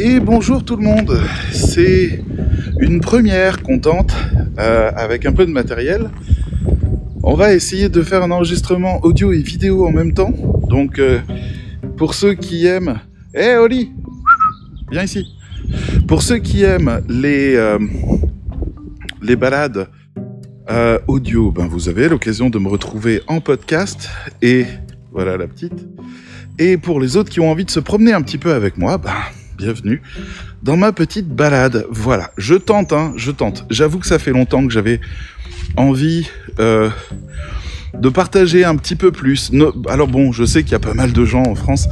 Et bonjour tout le monde, c'est une première contente euh, avec un peu de matériel. On va essayer de faire un enregistrement audio et vidéo en même temps. Donc euh, pour ceux qui aiment... Hey, Oli Viens ici Pour ceux qui aiment les, euh, les balades audio, ben vous avez l'occasion de me retrouver en podcast et voilà la petite. Et pour les autres qui ont envie de se promener un petit peu avec moi, ben bienvenue dans ma petite balade. Voilà, je tente, hein, je tente. J'avoue que ça fait longtemps que j'avais envie euh, de partager un petit peu plus. Alors bon, je sais qu'il y a pas mal de gens en France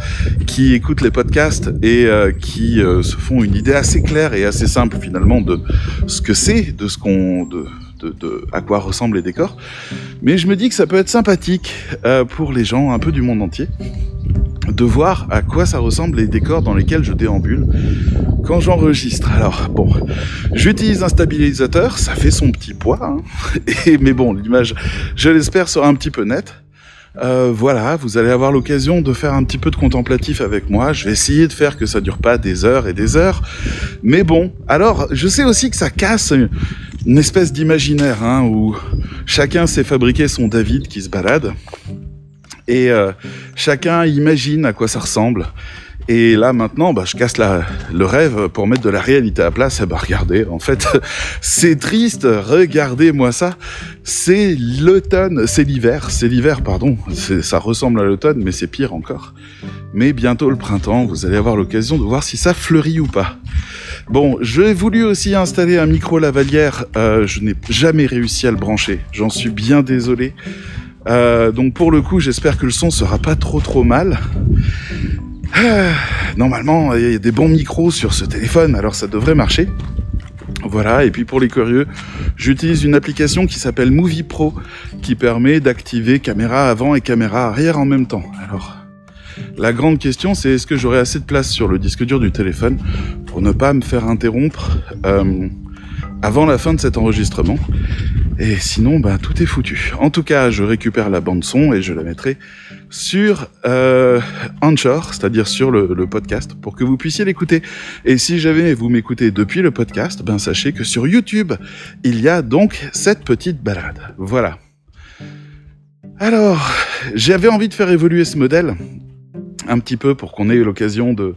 qui écoutent les podcasts et euh, qui euh, se font une idée assez claire et assez simple finalement de ce que c'est, de ce qu'on, de, de, à quoi ressemblent les décors. Mais je me dis que ça peut être sympathique pour les gens un peu du monde entier de voir à quoi ça ressemble les décors dans lesquels je déambule quand j'enregistre. Alors bon, j'utilise un stabilisateur, ça fait son petit poids, hein. et, mais bon, l'image, je l'espère, sera un petit peu nette. Euh, voilà, vous allez avoir l'occasion de faire un petit peu de contemplatif avec moi. Je vais essayer de faire que ça dure pas des heures et des heures. Mais bon, alors, je sais aussi que ça casse une espèce d'imaginaire, hein, où chacun s'est fabriqué son David qui se balade. Et euh, chacun imagine à quoi ça ressemble. Et là maintenant, bah, je casse la, le rêve pour mettre de la réalité à place. Et bah regardez, en fait, c'est triste. Regardez-moi ça. C'est l'automne, c'est l'hiver, c'est l'hiver, pardon. Ça ressemble à l'automne, mais c'est pire encore. Mais bientôt le printemps, vous allez avoir l'occasion de voir si ça fleurit ou pas. Bon, j'ai voulu aussi installer un micro lavalière. Euh, je n'ai jamais réussi à le brancher. J'en suis bien désolé. Euh, donc pour le coup, j'espère que le son sera pas trop trop mal. Euh, normalement, il y a des bons micros sur ce téléphone, alors ça devrait marcher. Voilà, et puis pour les curieux, j'utilise une application qui s'appelle Movie Pro, qui permet d'activer caméra avant et caméra arrière en même temps. Alors, la grande question, c'est est-ce que j'aurai assez de place sur le disque dur du téléphone pour ne pas me faire interrompre euh, avant la fin de cet enregistrement? Et sinon, bah, tout est foutu. En tout cas, je récupère la bande son et je la mettrai sur euh, Anchor, c'est-à-dire sur le, podcast, pour que vous puissiez l'écouter. Et si jamais vous m'écoutez depuis le podcast, ben sachez que sur YouTube, il y a donc cette petite balade. Voilà. Alors, j'avais envie de faire évoluer ce modèle un petit peu pour qu'on ait l'occasion de,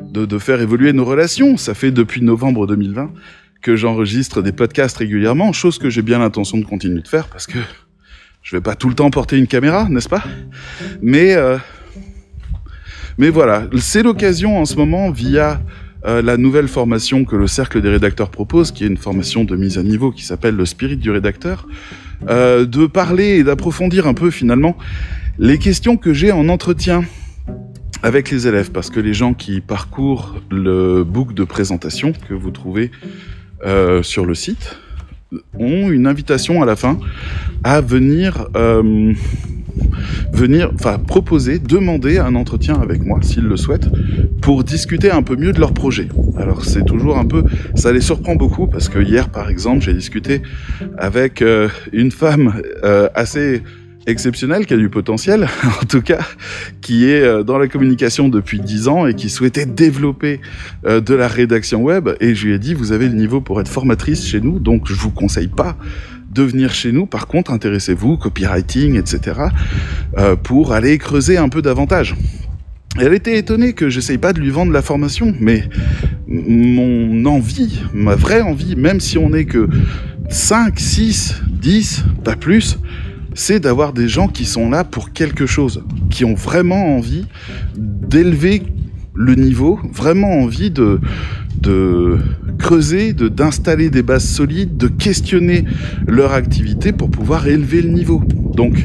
de, de faire évoluer nos relations. Ça fait depuis novembre 2020 que j'enregistre des podcasts régulièrement, chose que j'ai bien l'intention de continuer de faire parce que je vais pas tout le temps porter une caméra, n'est-ce pas? Mais euh, mais voilà, c'est l'occasion en ce moment via euh, la nouvelle formation que le Cercle des rédacteurs propose, qui est une formation de mise à niveau qui s'appelle le Spirit du rédacteur, euh, de parler et d'approfondir un peu finalement les questions que j'ai en entretien avec les élèves, parce que les gens qui parcourent le book de présentation que vous trouvez euh, sur le site ont une invitation à la fin à venir euh, venir enfin proposer demander un entretien avec moi s'ils le souhaitent pour discuter un peu mieux de leur projet. Alors c'est toujours un peu ça les surprend beaucoup parce que hier par exemple j'ai discuté avec euh, une femme assez exceptionnel, qui a du potentiel, en tout cas, qui est euh, dans la communication depuis 10 ans et qui souhaitait développer euh, de la rédaction web. Et je lui ai dit, vous avez le niveau pour être formatrice chez nous, donc je vous conseille pas de venir chez nous. Par contre, intéressez-vous, copywriting, etc., euh, pour aller creuser un peu davantage. Elle était étonnée que j'essaye pas de lui vendre la formation, mais mon envie, ma vraie envie, même si on n'est que 5, 6, 10, pas plus, c'est d'avoir des gens qui sont là pour quelque chose, qui ont vraiment envie d'élever le niveau, vraiment envie de, creuser, d'installer des bases solides, de questionner leur activité pour pouvoir élever le niveau. Donc,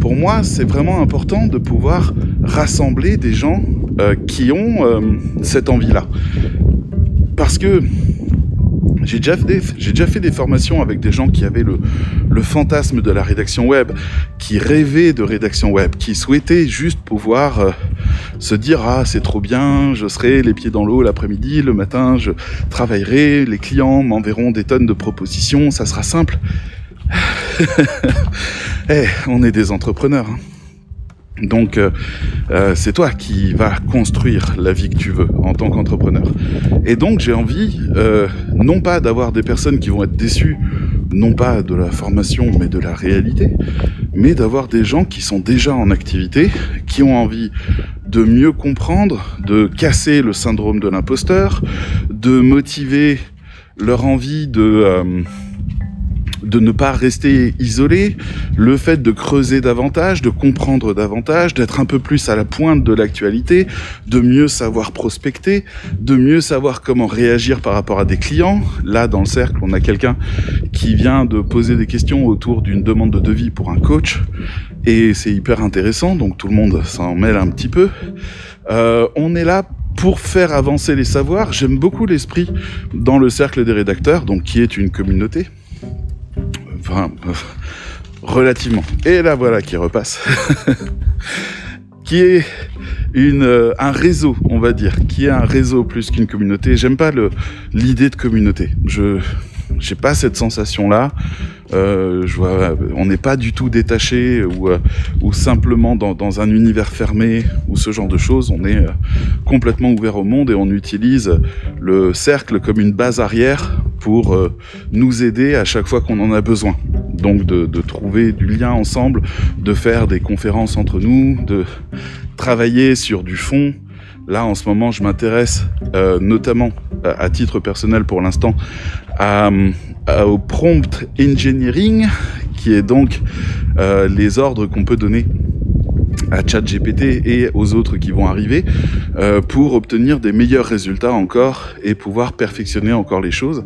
pour moi, c'est vraiment important de pouvoir rassembler des gens euh, qui ont euh, cette envie-là. Parce que j'ai déjà, fait des, formations avec des gens qui avaient le, fantasme de la rédaction web, qui rêvaient de rédaction web, qui souhaitaient juste pouvoir euh, se dire ah c'est trop bien, je serai les pieds dans l'eau l'après-midi, le matin je travaillerai, les clients m'enverront des tonnes de propositions, ça sera simple. Eh, on est des entrepreneurs. Hein. Donc, euh, euh, c'est toi qui vas construire la vie que tu veux en tant qu'entrepreneur. Et donc, j'ai envie, euh, non pas d'avoir des personnes qui vont être déçues, non pas de la formation, mais de la réalité, mais d'avoir des gens qui sont déjà en activité, qui ont envie de mieux comprendre, de casser le syndrome de l'imposteur, de motiver leur envie de de ne pas rester isolé, le fait de creuser davantage, de comprendre davantage, d'être un peu plus à la pointe de l'actualité, de mieux savoir prospecter, de mieux savoir comment réagir par rapport à des clients. Là, dans le cercle, on a quelqu'un qui vient de poser des questions autour d'une demande de devis pour un coach, et c'est hyper intéressant, donc tout le monde s'en mêle un petit peu. Euh, on est là pour faire avancer les savoirs. J'aime beaucoup l'esprit dans le cercle des rédacteurs, donc qui est une communauté enfin, relativement. Et là voilà qui repasse. qui est euh, un réseau, on va dire, qui est un réseau plus qu'une communauté. J'aime pas l'idée de communauté. Je j'ai pas cette sensation là. Euh, je vois, on n'est pas du tout détaché ou, euh, ou simplement dans, dans, un univers fermé ou ce genre de choses. On est euh, complètement ouvert au monde et on utilise le cercle comme une base arrière pour euh, nous aider à chaque fois qu'on en a besoin. Donc de, de, trouver du lien ensemble, de faire des conférences entre nous, de travailler sur du fond. Là, en ce moment, je m'intéresse euh, notamment, à titre personnel pour l'instant, à, à, au prompt engineering, qui est donc euh, les ordres qu'on peut donner à ChatGPT et aux autres qui vont arriver euh, pour obtenir des meilleurs résultats encore et pouvoir perfectionner encore les choses.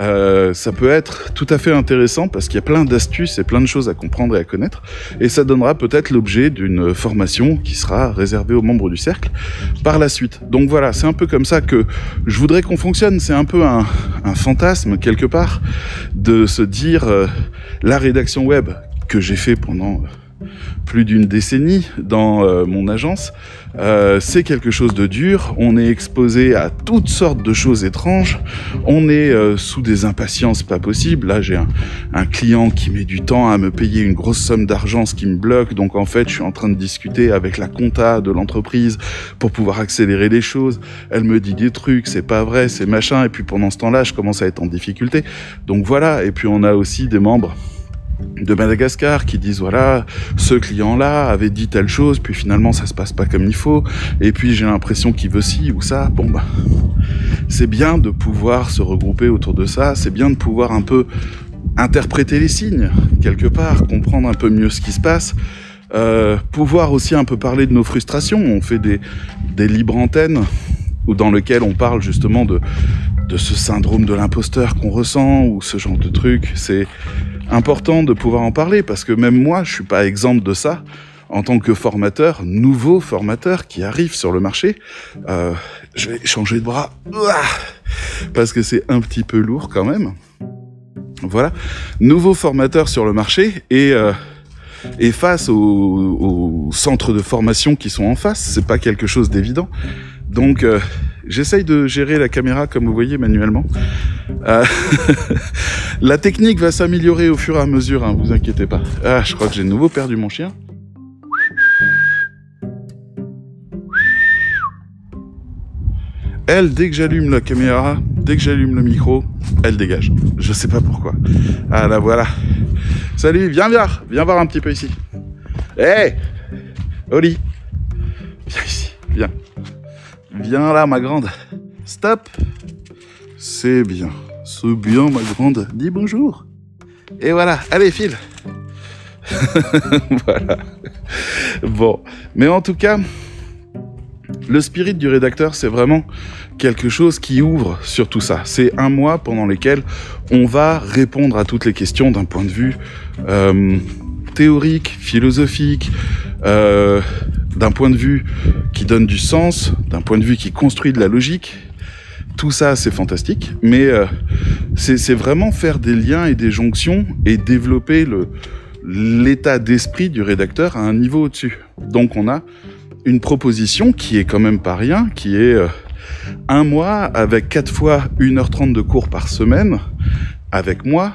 Euh, ça peut être tout à fait intéressant parce qu'il y a plein d'astuces et plein de choses à comprendre et à connaître. Et ça donnera peut-être l'objet d'une formation qui sera réservée aux membres du cercle par la suite. Donc voilà, c'est un peu comme ça que je voudrais qu'on fonctionne. C'est un peu un, fantasme quelque part de se dire euh, la rédaction web que j'ai fait pendant plus d'une décennie dans euh, mon agence, euh, c'est quelque chose de dur. On est exposé à toutes sortes de choses étranges. On est euh, sous des impatiences pas possibles. Là, j'ai un, un, client qui met du temps à me payer une grosse somme d'argent, ce qui me bloque. Donc, en fait, je suis en train de discuter avec la compta de l'entreprise pour pouvoir accélérer les choses. Elle me dit des trucs, c'est pas vrai, c'est machin. Et puis, pendant ce temps-là, je commence à être en difficulté. Donc, voilà. Et puis, on a aussi des membres de Madagascar qui disent voilà ce client là avait dit telle chose puis finalement ça se passe pas comme il faut. Et puis j'ai l'impression qu'il veut ci ou ça. Bon bah c'est bien de pouvoir se regrouper autour de ça. C'est bien de pouvoir un peu interpréter les signes quelque part comprendre un peu mieux ce qui se passe. Euh, pouvoir aussi un peu parler de nos frustrations. On fait des, des libres antennes ou dans lequel on parle justement de de ce syndrome de l'imposteur qu'on ressent ou ce genre de truc. C'est important de pouvoir en parler parce que même moi, je suis pas exemple de ça. En tant que formateur, nouveau formateur qui arrive sur le marché, euh, je vais changer de bras parce que c'est un petit peu lourd quand même. Voilà, nouveau formateur sur le marché et euh, et face aux, aux, centres de formation qui sont en face, c'est pas quelque chose d'évident. Donc euh, J'essaye de gérer la caméra comme vous voyez manuellement. Euh, la technique va s'améliorer au fur et à mesure, hein, vous inquiétez pas. Ah, je crois que j'ai de nouveau perdu mon chien. Elle, dès que j'allume la caméra, dès que j'allume le micro, elle dégage. Je sais pas pourquoi. Ah la voilà. Salut, viens voir, viens voir un petit peu ici. Hé hey Oli Viens ici, viens. Viens là, ma grande. Stop. C'est bien. C'est bien, ma grande. Dis bonjour. Et voilà. Allez, file. voilà. Bon. Mais en tout cas, le spirit du rédacteur, c'est vraiment quelque chose qui ouvre sur tout ça. C'est un mois pendant lequel on va répondre à toutes les questions d'un point de vue euh, théorique, philosophique, euh, d'un point de vue qui donne du sens, d'un point de vue qui construit de la logique. Tout ça, c'est fantastique, mais euh, c'est vraiment faire des liens et des jonctions et développer l'état d'esprit du rédacteur à un niveau au-dessus. Donc on a une proposition qui est quand même pas rien, qui est euh, un mois avec quatre fois 1h30 de cours par semaine, avec moi,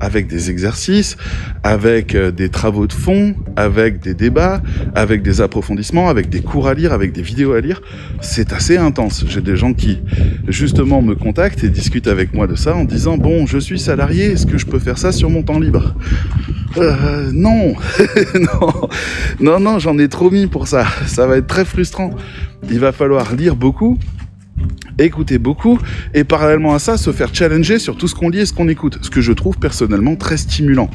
avec des exercices, avec euh, des travaux de fond, avec des débats, avec des approfondissements, avec des cours à lire, avec des vidéos à lire. C'est assez intense. J'ai des gens qui, justement, me contactent et discutent avec moi de ça en disant, bon, je suis salarié, est-ce que je peux faire ça sur mon temps libre? Euh, non, non, non, non, j'en ai trop mis pour ça. Ça va être très frustrant. Il va falloir lire beaucoup, écouter beaucoup et parallèlement à ça se faire challenger sur tout ce qu'on lit et ce qu'on écoute, ce que je trouve personnellement très stimulant.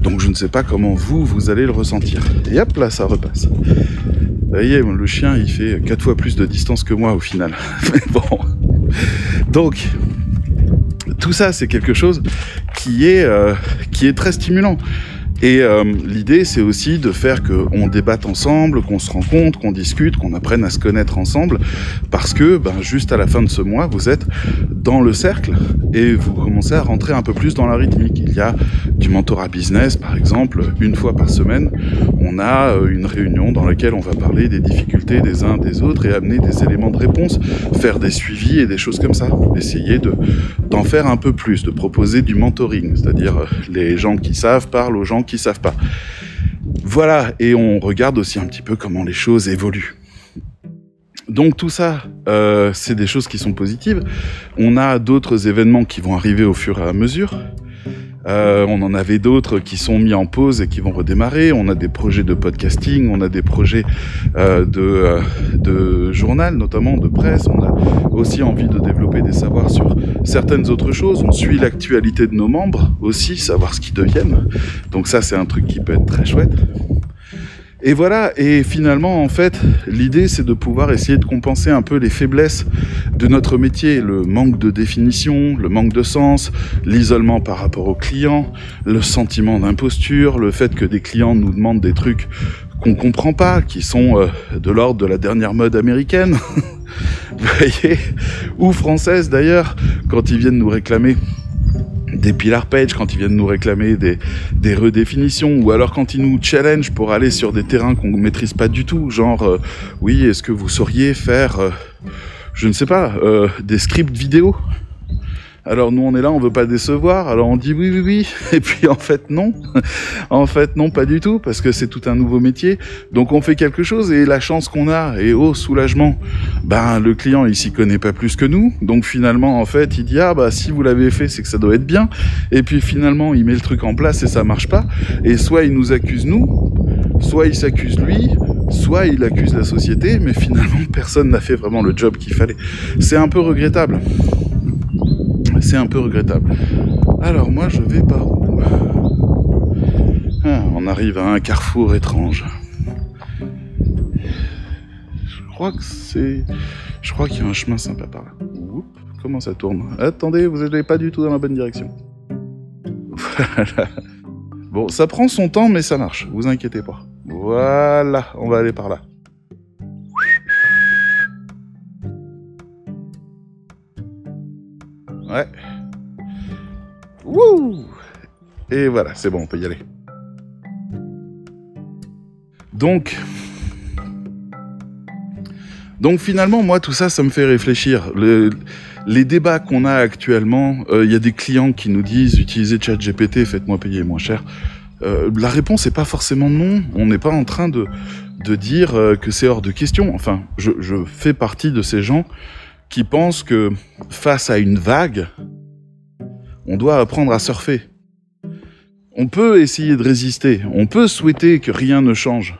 Donc je ne sais pas comment vous, vous allez le ressentir. Et hop là, ça repasse. Vous voyez, le chien, il fait quatre fois plus de distance que moi au final. Mais bon. Donc, tout ça, c'est quelque chose qui est, euh, qui est très stimulant. Et euh, l'idée, c'est aussi de faire qu'on débatte ensemble, qu'on se rencontre, qu'on discute, qu'on apprenne à se connaître ensemble, parce que ben, juste à la fin de ce mois, vous êtes dans le cercle et vous commencez à rentrer un peu plus dans la rythmique. Il y a du mentorat business, par exemple, une fois par semaine, on a euh, une réunion dans laquelle on va parler des difficultés des uns des autres et amener des éléments de réponse, faire des suivis et des choses comme ça, essayer de d'en faire un peu plus, de proposer du mentoring, c'est-à-dire euh, les gens qui savent parlent aux gens qui savent pas. Voilà, et on regarde aussi un petit peu comment les choses évoluent. Donc tout ça, euh, c'est des choses qui sont positives. On a d'autres événements qui vont arriver au fur et à mesure. Euh, on en avait d'autres qui sont mis en pause et qui vont redémarrer. On a des projets de podcasting, on a des projets euh, de, euh, de journal, notamment de presse. On a aussi envie de développer des savoirs sur certaines autres choses. On suit l'actualité de nos membres aussi, savoir ce qu'ils deviennent. Donc ça, c'est un truc qui peut être très chouette. Et voilà, et finalement, en fait, l'idée, c'est de pouvoir essayer de compenser un peu les faiblesses de notre métier, le manque de définition, le manque de sens, l'isolement par rapport aux clients, le sentiment d'imposture, le fait que des clients nous demandent des trucs qu'on comprend pas, qui sont euh, de l'ordre de la dernière mode américaine, vous voyez, ou française d'ailleurs, quand ils viennent nous réclamer des pilar page quand ils viennent nous réclamer des, des redéfinitions ou alors quand ils nous challenge pour aller sur des terrains qu'on ne maîtrise pas du tout, genre euh, oui, est-ce que vous sauriez faire, euh, je ne sais pas, euh, des scripts vidéo? Alors nous on est là, on veut pas décevoir, alors on dit oui oui oui, et puis en fait non, en fait non pas du tout, parce que c'est tout un nouveau métier, donc on fait quelque chose et la chance qu'on a, et oh soulagement, ben le client il s'y connaît pas plus que nous, donc finalement en fait il dit ah bah si vous l'avez fait c'est que ça doit être bien, et puis finalement il met le truc en place et ça marche pas, et soit il nous accuse nous, soit il s'accuse lui, soit il accuse la société, mais finalement personne n'a fait vraiment le job qu'il fallait. C'est un peu regrettable. C'est un peu regrettable. Alors moi je vais par où ah, On arrive à un carrefour étrange. Je crois que c'est... Je crois qu'il y a un chemin sympa par là. comment ça tourne Attendez, vous n'allez pas du tout dans la bonne direction. Voilà. Bon, ça prend son temps, mais ça marche. Vous inquiétez pas. Voilà, on va aller par là. Ouais. Wouh Et voilà, c'est bon, on peut y aller. Donc, donc finalement, moi, tout ça, ça me fait réfléchir. Le, les débats qu'on a actuellement, euh, il y a des clients qui nous disent utilisez ChatGPT, faites-moi payer moins cher. Euh, la réponse n'est pas forcément non. On n'est pas en train de, de dire euh, que c'est hors de question. Enfin, je, je fais partie de ces gens qui pensent que face à une vague, on doit apprendre à surfer. On peut essayer de résister, on peut souhaiter que rien ne change.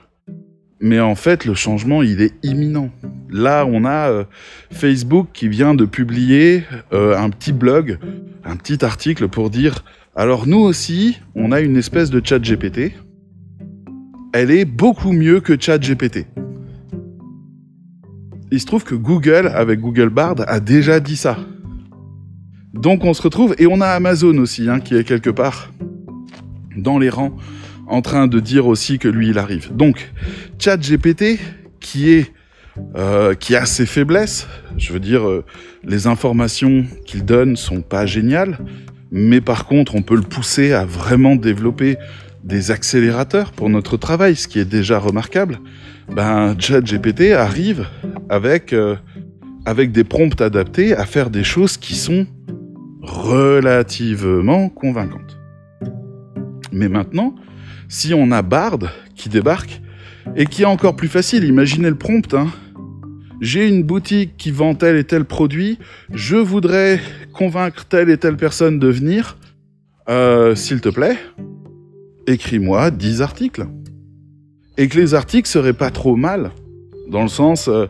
Mais en fait, le changement, il est imminent. Là, on a euh, Facebook qui vient de publier euh, un petit blog, un petit article pour dire, alors nous aussi, on a une espèce de chat GPT. Elle est beaucoup mieux que chat GPT. Il se trouve que Google, avec Google Bard, a déjà dit ça. Donc on se retrouve, et on a Amazon aussi, hein, qui est quelque part dans les rangs, en train de dire aussi que lui, il arrive. Donc, ChatGPT, qui euh, qui a ses faiblesses, je veux dire, euh, les informations qu'il donne sont pas géniales, mais par contre, on peut le pousser à vraiment développer des accélérateurs pour notre travail, ce qui est déjà remarquable. Ben, ChatGPT arrive avec euh, avec des prompts adaptés à faire des choses qui sont relativement convaincantes. Mais maintenant, si on a Bard qui débarque, et qui est encore plus facile, imaginez le prompt, hein. J'ai une boutique qui vend tel et tel produit, je voudrais convaincre telle et telle personne de venir, euh, s'il te plaît, écris-moi 10 articles. Et que les articles seraient pas trop mal, dans le sens, euh,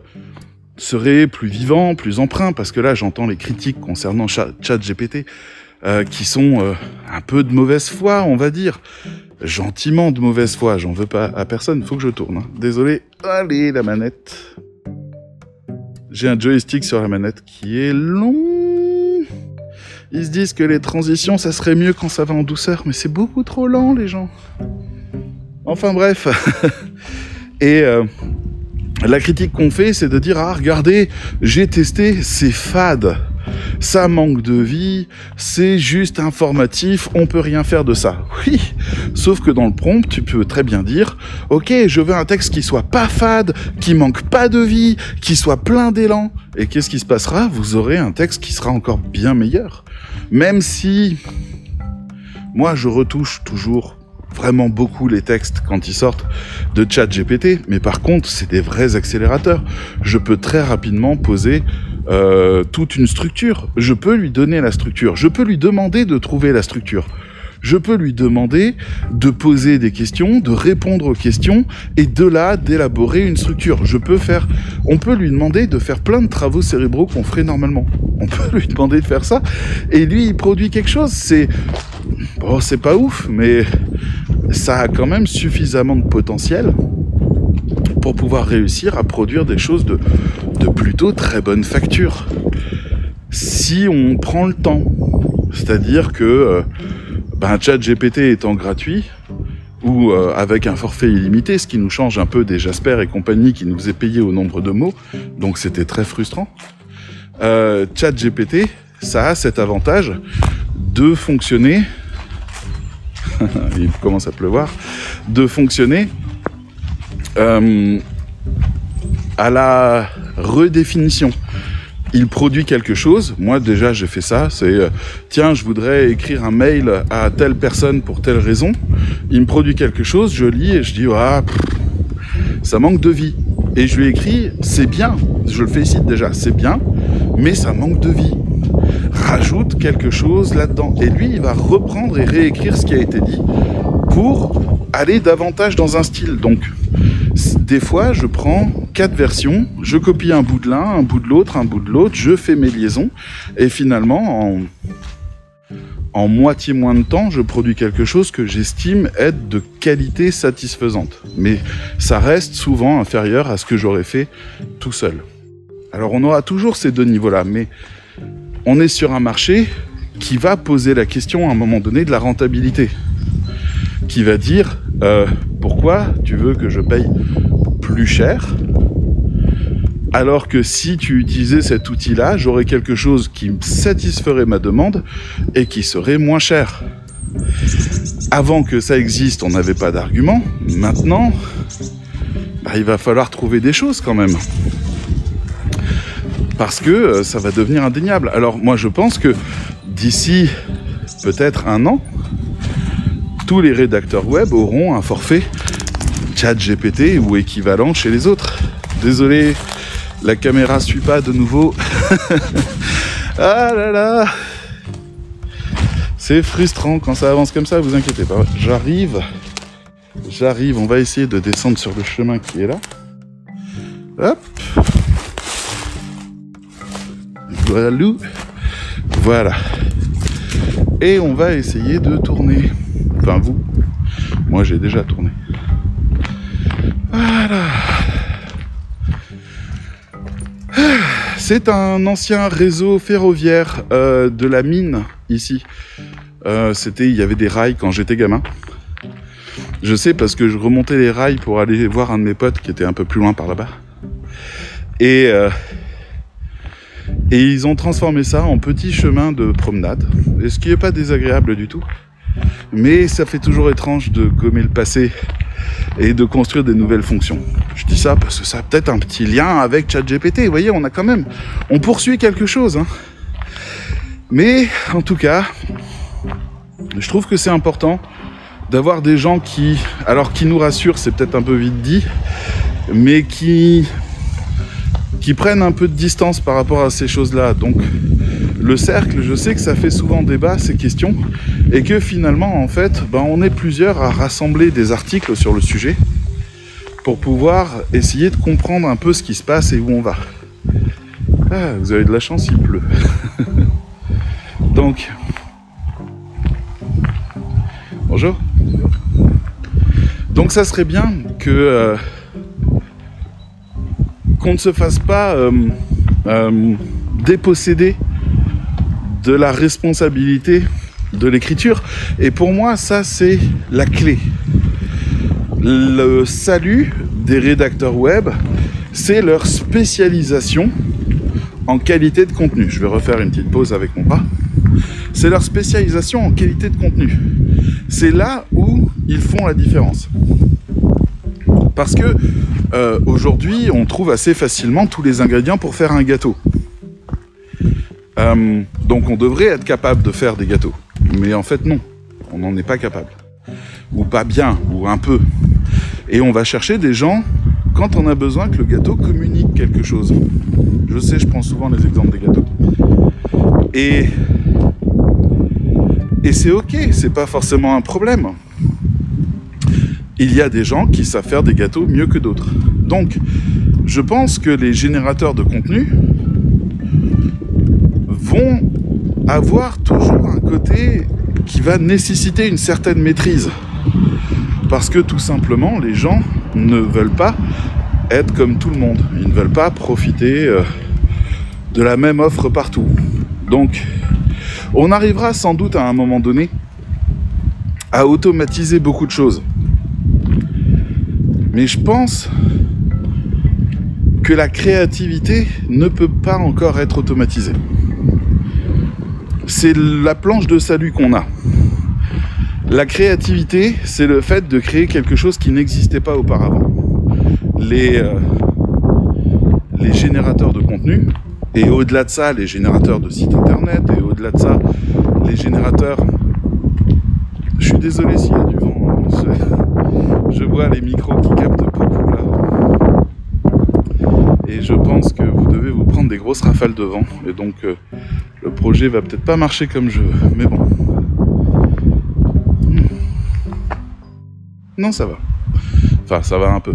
seraient plus vivants, plus emprunts, parce que là j'entends les critiques concernant ChatGPT euh, qui sont euh, un peu de mauvaise foi, on va dire. Gentiment de mauvaise foi, j'en veux pas à personne, faut que je tourne. Hein. Désolé, allez la manette. J'ai un joystick sur la manette qui est long. Ils se disent que les transitions, ça serait mieux quand ça va en douceur, mais c'est beaucoup trop lent, les gens. Enfin bref. Et euh, la critique qu'on fait, c'est de dire, ah regardez, j'ai testé, c'est fade ça manque de vie, c'est juste informatif, on peut rien faire de ça. Oui, sauf que dans le prompt, tu peux très bien dire, ok, je veux un texte qui soit pas fade, qui manque pas de vie, qui soit plein d'élan. Et qu'est-ce qui se passera? Vous aurez un texte qui sera encore bien meilleur. Même si moi je retouche toujours vraiment beaucoup les textes quand ils sortent de chat GPT, mais par contre c'est des vrais accélérateurs. Je peux très rapidement poser euh, toute une structure. Je peux lui donner la structure. Je peux lui demander de trouver la structure. Je peux lui demander de poser des questions, de répondre aux questions et de là d'élaborer une structure. Je peux faire, on peut lui demander de faire plein de travaux cérébraux qu'on ferait normalement. On peut lui demander de faire ça et lui il produit quelque chose. C'est bon, c'est pas ouf, mais ça a quand même suffisamment de potentiel pour pouvoir réussir à produire des choses de, plutôt très bonne facture. Si on prend le temps, c'est-à-dire que euh, ben, chat GPT étant gratuit, ou euh, avec un forfait illimité, ce qui nous change un peu des Jasper et compagnie qui nous faisaient payer au nombre de mots, donc c'était très frustrant. Euh, chat GPT, ça a cet avantage de fonctionner, il commence à pleuvoir, de fonctionner euh, à la redéfinition. Il produit quelque chose. Moi, déjà, j'ai fait ça. C'est euh, tiens, je voudrais écrire un mail à telle personne pour telle raison. Il me produit quelque chose. Je lis et je dis ah, ça manque de vie. Et je lui écris c'est bien. Je le félicite déjà. C'est bien, mais ça manque de vie. Rajoute quelque chose là-dedans. Et lui, il va reprendre et réécrire ce qui a été dit pour aller davantage dans un style. Donc, des fois, je prends quatre versions, je copie un bout de l'un, un bout de l'autre, un bout de l'autre, je fais mes liaisons, et finalement, en, moitié moins de temps, je produis quelque chose que j'estime être de qualité satisfaisante. Mais ça reste souvent inférieur à ce que j'aurais fait tout seul. Alors on aura toujours ces deux niveaux-là, mais on est sur un marché qui va poser la question à un moment donné de la rentabilité. Qui va dire euh, pourquoi tu veux que je paye plus cher alors que si tu utilisais cet outil-là, j'aurais quelque chose qui satisferait ma demande et qui serait moins cher. Avant que ça existe, on n'avait pas d'argument. Maintenant, bah, il va falloir trouver des choses quand même. Parce que euh, ça va devenir indéniable. Alors moi je pense que d'ici peut-être un an, tous les rédacteurs web auront un forfait chat GPT ou équivalent chez les autres. Désolé, la caméra suit pas de nouveau. ah là là C'est frustrant quand ça avance comme ça, vous inquiétez pas. J'arrive. J'arrive, on va essayer de descendre sur le chemin qui est là. Hop. Voilà. Voilà. Et on va essayer de tourner. Enfin vous. Moi j'ai déjà tourné. Voilà. C'est un ancien réseau ferroviaire euh, de la mine ici. Euh, c'était, il y avait des rails quand j'étais gamin. Je sais parce que je remontais les rails pour aller voir un de mes potes qui était un peu plus loin par là-bas. Et euh, et ils ont transformé ça en petit chemin de promenade, et ce qui n'est pas désagréable du tout. Mais ça fait toujours étrange de gommer le passé et de construire des nouvelles fonctions. Je dis ça parce que ça a peut-être un petit lien avec ChatGPT. Vous voyez, on a quand même, on poursuit quelque chose. Hein. Mais en tout cas, je trouve que c'est important d'avoir des gens qui, alors qui nous rassurent, c'est peut-être un peu vite dit, mais qui qui prennent un peu de distance par rapport à ces choses-là. Donc le cercle, je sais que ça fait souvent débat ces questions, et que finalement, en fait, ben, on est plusieurs à rassembler des articles sur le sujet pour pouvoir essayer de comprendre un peu ce qui se passe et où on va. Ah, vous avez de la chance, il pleut. Donc, bonjour. Donc ça serait bien que euh, qu'on ne se fasse pas euh, euh, déposséder de la responsabilité de l'écriture. Et pour moi, ça, c'est la clé. Le salut des rédacteurs web, c'est leur spécialisation en qualité de contenu. Je vais refaire une petite pause avec mon bras. C'est leur spécialisation en qualité de contenu. C'est là où ils font la différence. Parce que euh, aujourd'hui, on trouve assez facilement tous les ingrédients pour faire un gâteau. Euh, donc on devrait être capable de faire des gâteaux. Mais en fait non, on n'en est pas capable. Ou pas bien, ou un peu. Et on va chercher des gens quand on a besoin que le gâteau communique quelque chose. Je sais, je prends souvent les exemples des gâteaux. Et, et c'est ok, c'est pas forcément un problème. Il y a des gens qui savent faire des gâteaux mieux que d'autres. Donc, je pense que les générateurs de contenu avoir toujours un côté qui va nécessiter une certaine maîtrise. Parce que tout simplement, les gens ne veulent pas être comme tout le monde. Ils ne veulent pas profiter euh, de la même offre partout. Donc, on arrivera sans doute à un moment donné à automatiser beaucoup de choses. Mais je pense que la créativité ne peut pas encore être automatisée. C'est la planche de salut qu'on a. La créativité, c'est le fait de créer quelque chose qui n'existait pas auparavant. Les, euh, les générateurs de contenu, et au-delà de ça, les générateurs de sites internet, et au-delà de ça, les générateurs... Je suis désolé s'il y a du vent. Hein. Je, vois les micros qui captent beaucoup là. Et je pense que vous devez vous prendre des grosses rafales de vent. Et donc euh, le projet va peut-être pas marcher comme je veux. Mais bon. Non, ça va. Enfin, ça va un peu.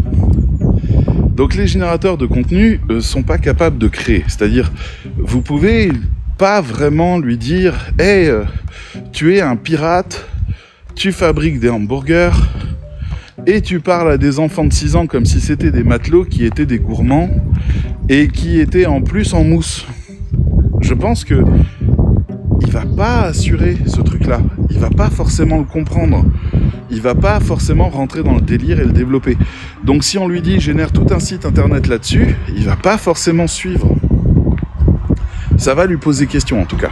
Donc les générateurs de contenu ne euh, sont pas capables de créer. C'est-à-dire, vous pouvez pas vraiment lui dire Hey, euh, tu es un pirate, tu fabriques des hamburgers, et tu parles à des enfants de 6 ans comme si c'était des matelots qui étaient des gourmands, et qui étaient en plus en mousse. Je pense que il va pas assurer ce truc-là. Il va pas forcément le comprendre il va pas forcément rentrer dans le délire et le développer. Donc si on lui dit génère tout un site internet là-dessus, il va pas forcément suivre. Ça va lui poser question en tout cas.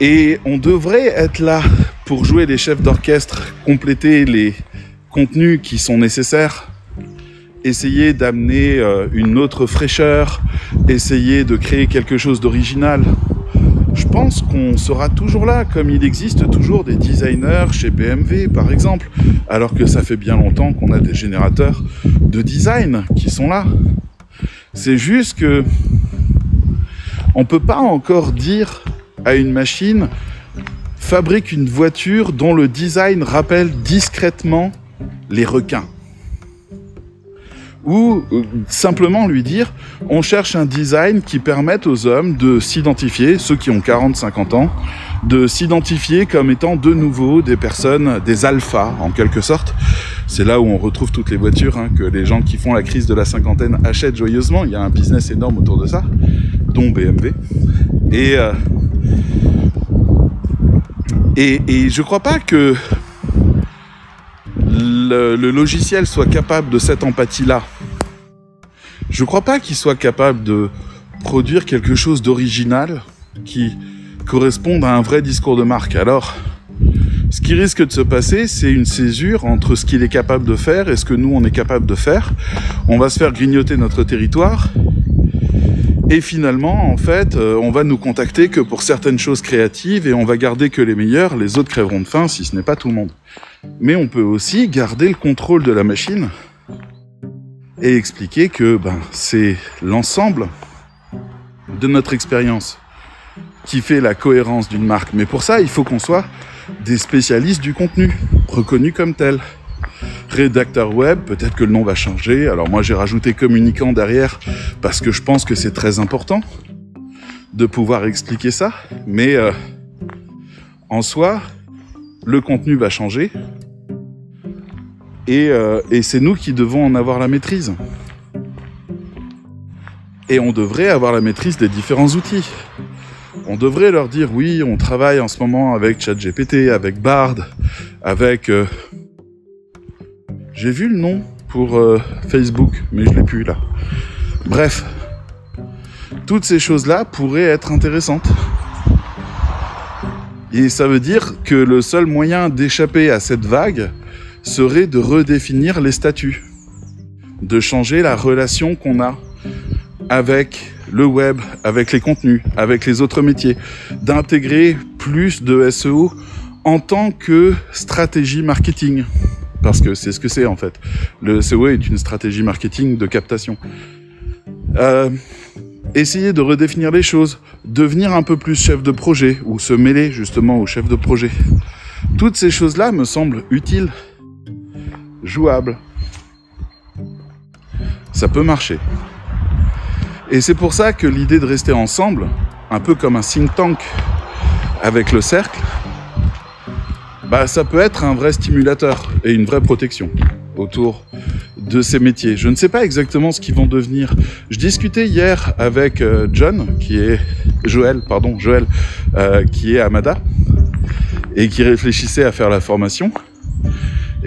Et on devrait être là pour jouer les chefs d'orchestre, compléter les contenus qui sont nécessaires, essayer d'amener euh, une autre fraîcheur, essayer de créer quelque chose d'original, je pense qu'on sera toujours là, comme il existe toujours des designers chez BMW par exemple, alors que ça fait bien longtemps qu'on a des générateurs de design qui sont là. C'est juste que on peut pas encore dire à une machine fabrique une voiture dont le design rappelle discrètement les requins ou euh, simplement lui dire on cherche un design qui permette aux hommes de s'identifier, ceux qui ont 40-50 ans, de s'identifier comme étant de nouveau des personnes, des alphas en quelque sorte. C'est là où on retrouve toutes les voitures hein, que les gens qui font la crise de la cinquantaine achètent joyeusement. Il y a un business énorme autour de ça, dont BMW. Et, euh, et, je crois pas que le, logiciel soit capable de cette empathie-là je crois pas qu'il soit capable de produire quelque chose d'original qui corresponde à un vrai discours de marque. Alors, ce qui risque de se passer, c'est une césure entre ce qu'il est capable de faire et ce que nous, on est capable de faire. On va se faire grignoter notre territoire. Et finalement, en fait, euh, on va nous contacter que pour certaines choses créatives et on va garder que les meilleurs, les autres crèveront de faim si ce n'est pas tout le monde. Mais on peut aussi garder le contrôle de la machine et expliquer que ben, c'est l'ensemble de notre expérience qui fait la cohérence d'une marque. Mais pour ça, il faut qu'on soit des spécialistes du contenu, reconnus comme tels. Rédacteur web, peut-être que le nom va changer. Alors moi j'ai rajouté communicant derrière parce que je pense que c'est très important de pouvoir expliquer ça. Mais euh, en soi, le contenu va changer. Et, euh, et c'est nous qui devons en avoir la maîtrise. Et on devrait avoir la maîtrise des différents outils. On devrait leur dire oui, on travaille en ce moment avec ChatGPT, avec Bard, avec... Euh, j'ai vu le nom pour euh, Facebook, mais je l'ai plus là. Bref, toutes ces choses-là pourraient être intéressantes. Et ça veut dire que le seul moyen d'échapper à cette vague serait de redéfinir les statuts, de changer la relation qu'on a avec le web, avec les contenus, avec les autres métiers, d'intégrer plus de SEO en tant que stratégie marketing. Parce que c'est ce que c'est en fait. Le SEO est une stratégie marketing de captation. Euh, essayer de redéfinir les choses, devenir un peu plus chef de projet ou se mêler justement au chef de projet. Toutes ces choses-là me semblent utiles, jouables. Ça peut marcher. Et c'est pour ça que l'idée de rester ensemble, un peu comme un think tank avec le cercle, bah, ça peut être un vrai stimulateur et une vraie protection autour de ces métiers. Je ne sais pas exactement ce qu'ils vont devenir. Je discutais hier avec euh, John, qui est Joël, pardon, Joël, euh, qui est à Mada et qui réfléchissait à faire la formation.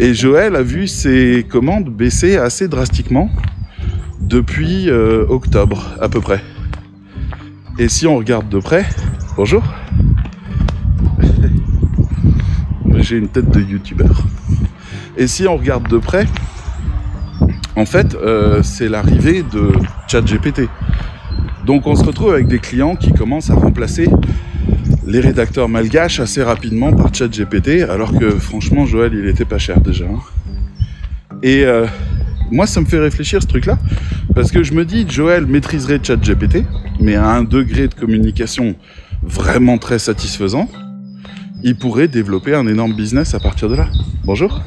Et Joël a vu ses commandes baisser assez drastiquement depuis euh, octobre à peu près. Et si on regarde de près, bonjour, j'ai une tête de youtubeur. Et si on regarde de près, en fait, euh, c'est l'arrivée de ChatGPT. Donc on se retrouve avec des clients qui commencent à remplacer les rédacteurs malgaches assez rapidement par ChatGPT, alors que franchement Joël il était pas cher déjà. Hein. Et euh, moi ça me fait réfléchir ce truc-là, parce que je me dis, Joël maîtriserait ChatGPT, mais à un degré de communication vraiment très satisfaisant, il pourrait développer un énorme business à partir de là. Bonjour.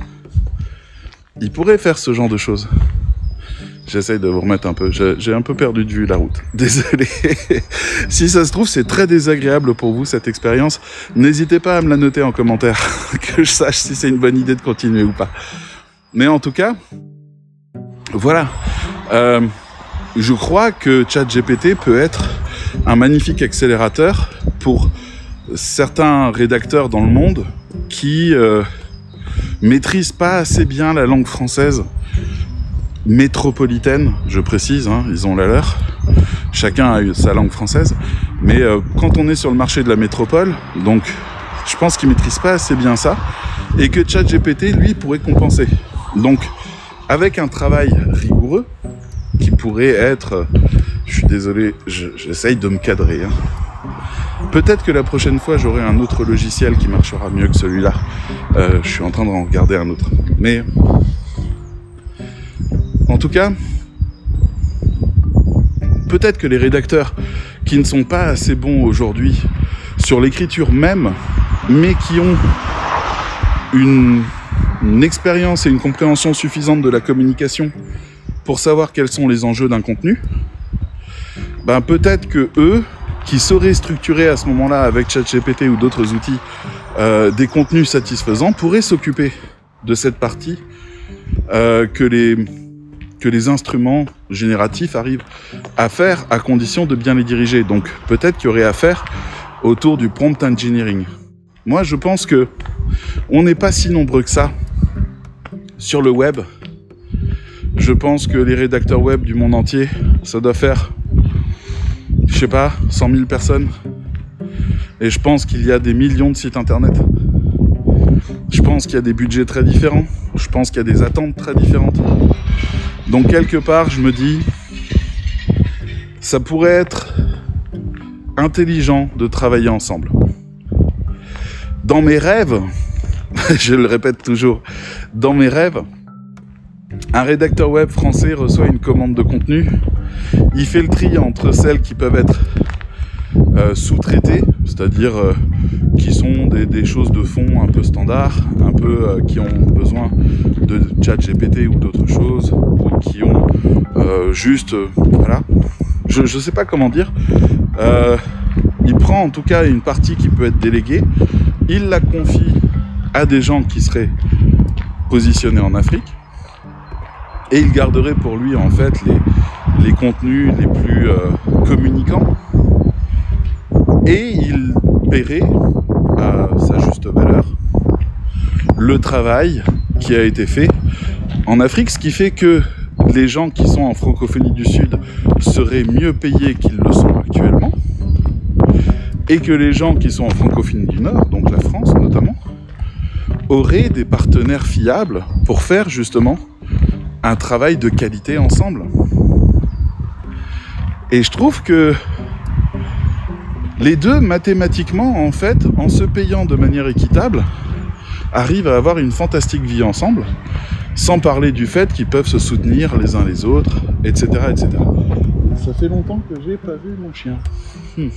Il pourrait faire ce genre de choses. J'essaye de vous remettre un peu. J'ai un peu perdu de vue la route. Désolé. si ça se trouve, c'est très désagréable pour vous cette expérience. N'hésitez pas à me la noter en commentaire, que je sache si c'est une bonne idée de continuer ou pas. Mais en tout cas, voilà. Euh, je crois que ChatGPT peut être un magnifique accélérateur pour certains rédacteurs dans le monde qui euh, maîtrisent pas assez bien la langue française métropolitaine, je précise, hein, ils ont la leur. Chacun a sa langue française, mais euh, quand on est sur le marché de la métropole, donc je pense qu'ils maîtrisent pas assez bien ça, et que ChatGPT lui pourrait compenser. Donc avec un travail rigoureux, qui pourrait être, je suis désolé, j'essaye de me cadrer. Hein. Peut-être que la prochaine fois j'aurai un autre logiciel qui marchera mieux que celui-là. Euh, je suis en train d'en regarder un autre. Mais en tout cas, peut-être que les rédacteurs qui ne sont pas assez bons aujourd'hui sur l'écriture même, mais qui ont une expérience et une compréhension suffisante de la communication pour savoir quels sont les enjeux d'un contenu, ben peut-être que eux, qui sauraient structurer à ce moment-là avec ChatGPT ou d'autres outils euh, des contenus satisfaisants, pourraient s'occuper de cette partie euh, que les que les instruments génératifs arrivent à faire à condition de bien les diriger. Donc peut-être qu'il y aurait à faire autour du prompt engineering. Moi, je pense que on n'est pas si nombreux que ça sur le web. Je pense que les rédacteurs web du monde entier, ça doit faire, je sais pas, 100 000 personnes. Et je pense qu'il y a des millions de sites internet. Je pense qu'il y a des budgets très différents. Je pense qu'il y a des attentes très différentes. Donc quelque part, je me dis, ça pourrait être intelligent de travailler ensemble. Dans mes rêves, je le répète toujours, dans mes rêves, un rédacteur web français reçoit une commande de contenu, il fait le tri entre celles qui peuvent être euh, sous-traitées, c'est-à-dire euh, qui sont des, choses de fond un peu standard, un peu euh, qui ont besoin de chat GPT ou d'autres choses, ou qui ont juste, voilà, je ne sais pas comment dire. il prend en tout cas une partie qui peut être déléguée, il la confie à des gens qui seraient positionnés en Afrique, et il garderait pour lui en fait les, contenus les plus communicants et il paierait à sa juste valeur le travail qui a été fait en Afrique, ce qui fait que les gens qui sont en francophonie du Sud seraient mieux payés qu'ils le sont actuellement, et que les gens qui sont en francophonie du Nord, donc la France notamment, auraient des partenaires fiables pour faire justement un travail de qualité ensemble. Et je trouve que les deux, mathématiquement, en fait, en se payant de manière équitable, arrivent à avoir une fantastique vie ensemble, sans parler du fait qu'ils peuvent se soutenir les uns les autres, etc. etc. Ça fait longtemps que j'ai pas vu mon chien. Hmm.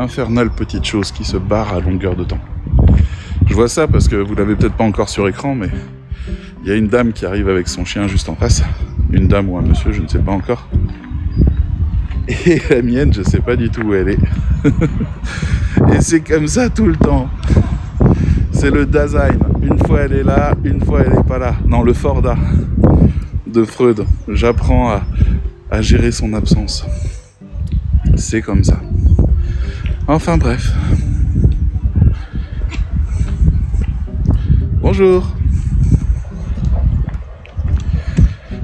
infernale petite chose qui se barre à longueur de temps. Je vois ça parce que vous l'avez peut-être pas encore sur écran, mais il y a une dame qui arrive avec son chien juste en face. Une dame ou un monsieur, je ne sais pas encore. Et la mienne, je sais pas du tout où elle est. Et c'est comme ça tout le temps. C'est le Dasein. Une fois elle est là, une fois elle n'est pas là. Non, le Forda de Freud. J'apprends à gérer son absence. C'est comme ça. Enfin bref. Bonjour.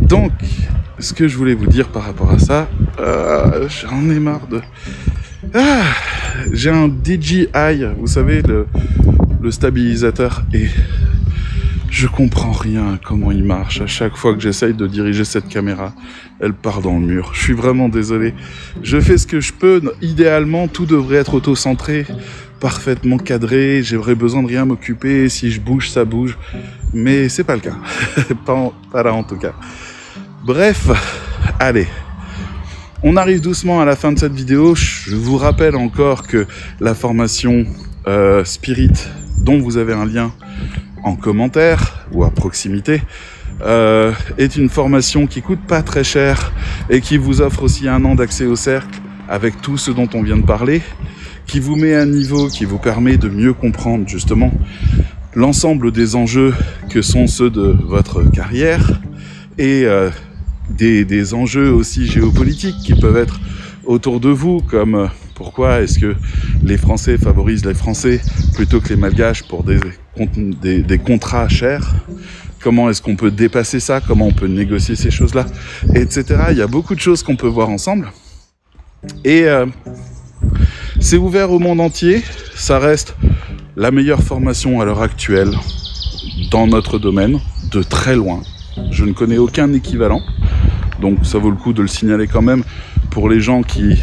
Donc, ce que je voulais vous dire par rapport à ça, euh, j'en ai marre de... Ah, j'ai un DJI, vous savez, le, le stabilisateur, et je comprends rien comment il marche. À chaque fois que j'essaye de diriger cette caméra, elle part dans le mur. Je suis vraiment désolé. Je fais ce que je peux. Idéalement, tout devrait être auto-centré, parfaitement cadré. J'aurais besoin de rien m'occuper. Si je bouge, ça bouge. Mais c'est pas le cas. pas, là en tout cas. Bref, allez. On arrive doucement à la fin de cette vidéo. Je vous rappelle encore que la formation euh, Spirit, dont vous avez un lien en commentaire ou à proximité, euh, est une formation qui coûte pas très cher et qui vous offre aussi un an d'accès au cercle avec tout ce dont on vient de parler, qui vous met à un niveau qui vous permet de mieux comprendre justement l'ensemble des enjeux que sont ceux de votre carrière et euh, des, des, enjeux aussi géopolitiques qui peuvent être autour de vous, comme pourquoi est-ce que les Français favorisent les Français plutôt que les Malgaches pour des des, contrats chers, comment est-ce qu'on peut dépasser ça, comment on peut négocier ces choses-là, etc. Il y a beaucoup de choses qu'on peut voir ensemble. Et euh, c'est ouvert au monde entier, ça reste la meilleure formation à l'heure actuelle dans notre domaine, de très loin. Je ne connais aucun équivalent, donc ça vaut le coup de le signaler quand même pour les gens qui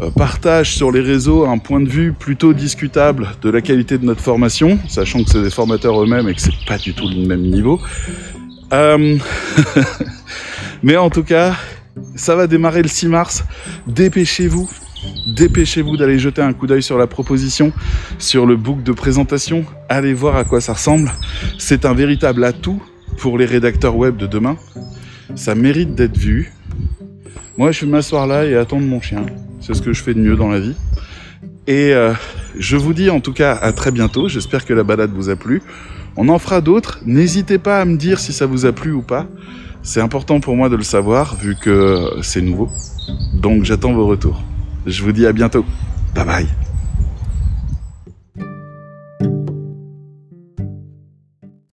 euh, partage sur les réseaux un point de vue plutôt discutable de la qualité de notre formation, sachant que c'est des formateurs eux-mêmes et que c'est pas du tout le même niveau. Euh... Mais en tout cas, ça va démarrer le 6 mars. Dépêchez-vous, dépêchez-vous d'aller jeter un coup d'œil sur la proposition, sur le book de présentation. Allez voir à quoi ça ressemble. C'est un véritable atout pour les rédacteurs web de demain. Ça mérite d'être vu. Moi, je vais m'asseoir là et attendre mon chien. C'est ce que je fais de mieux dans la vie. Et euh, je vous dis en tout cas à très bientôt. J'espère que la balade vous a plu. On en fera d'autres. N'hésitez pas à me dire si ça vous a plu ou pas. C'est important pour moi de le savoir vu que c'est nouveau. Donc j'attends vos retours. Je vous dis à bientôt. Bye bye.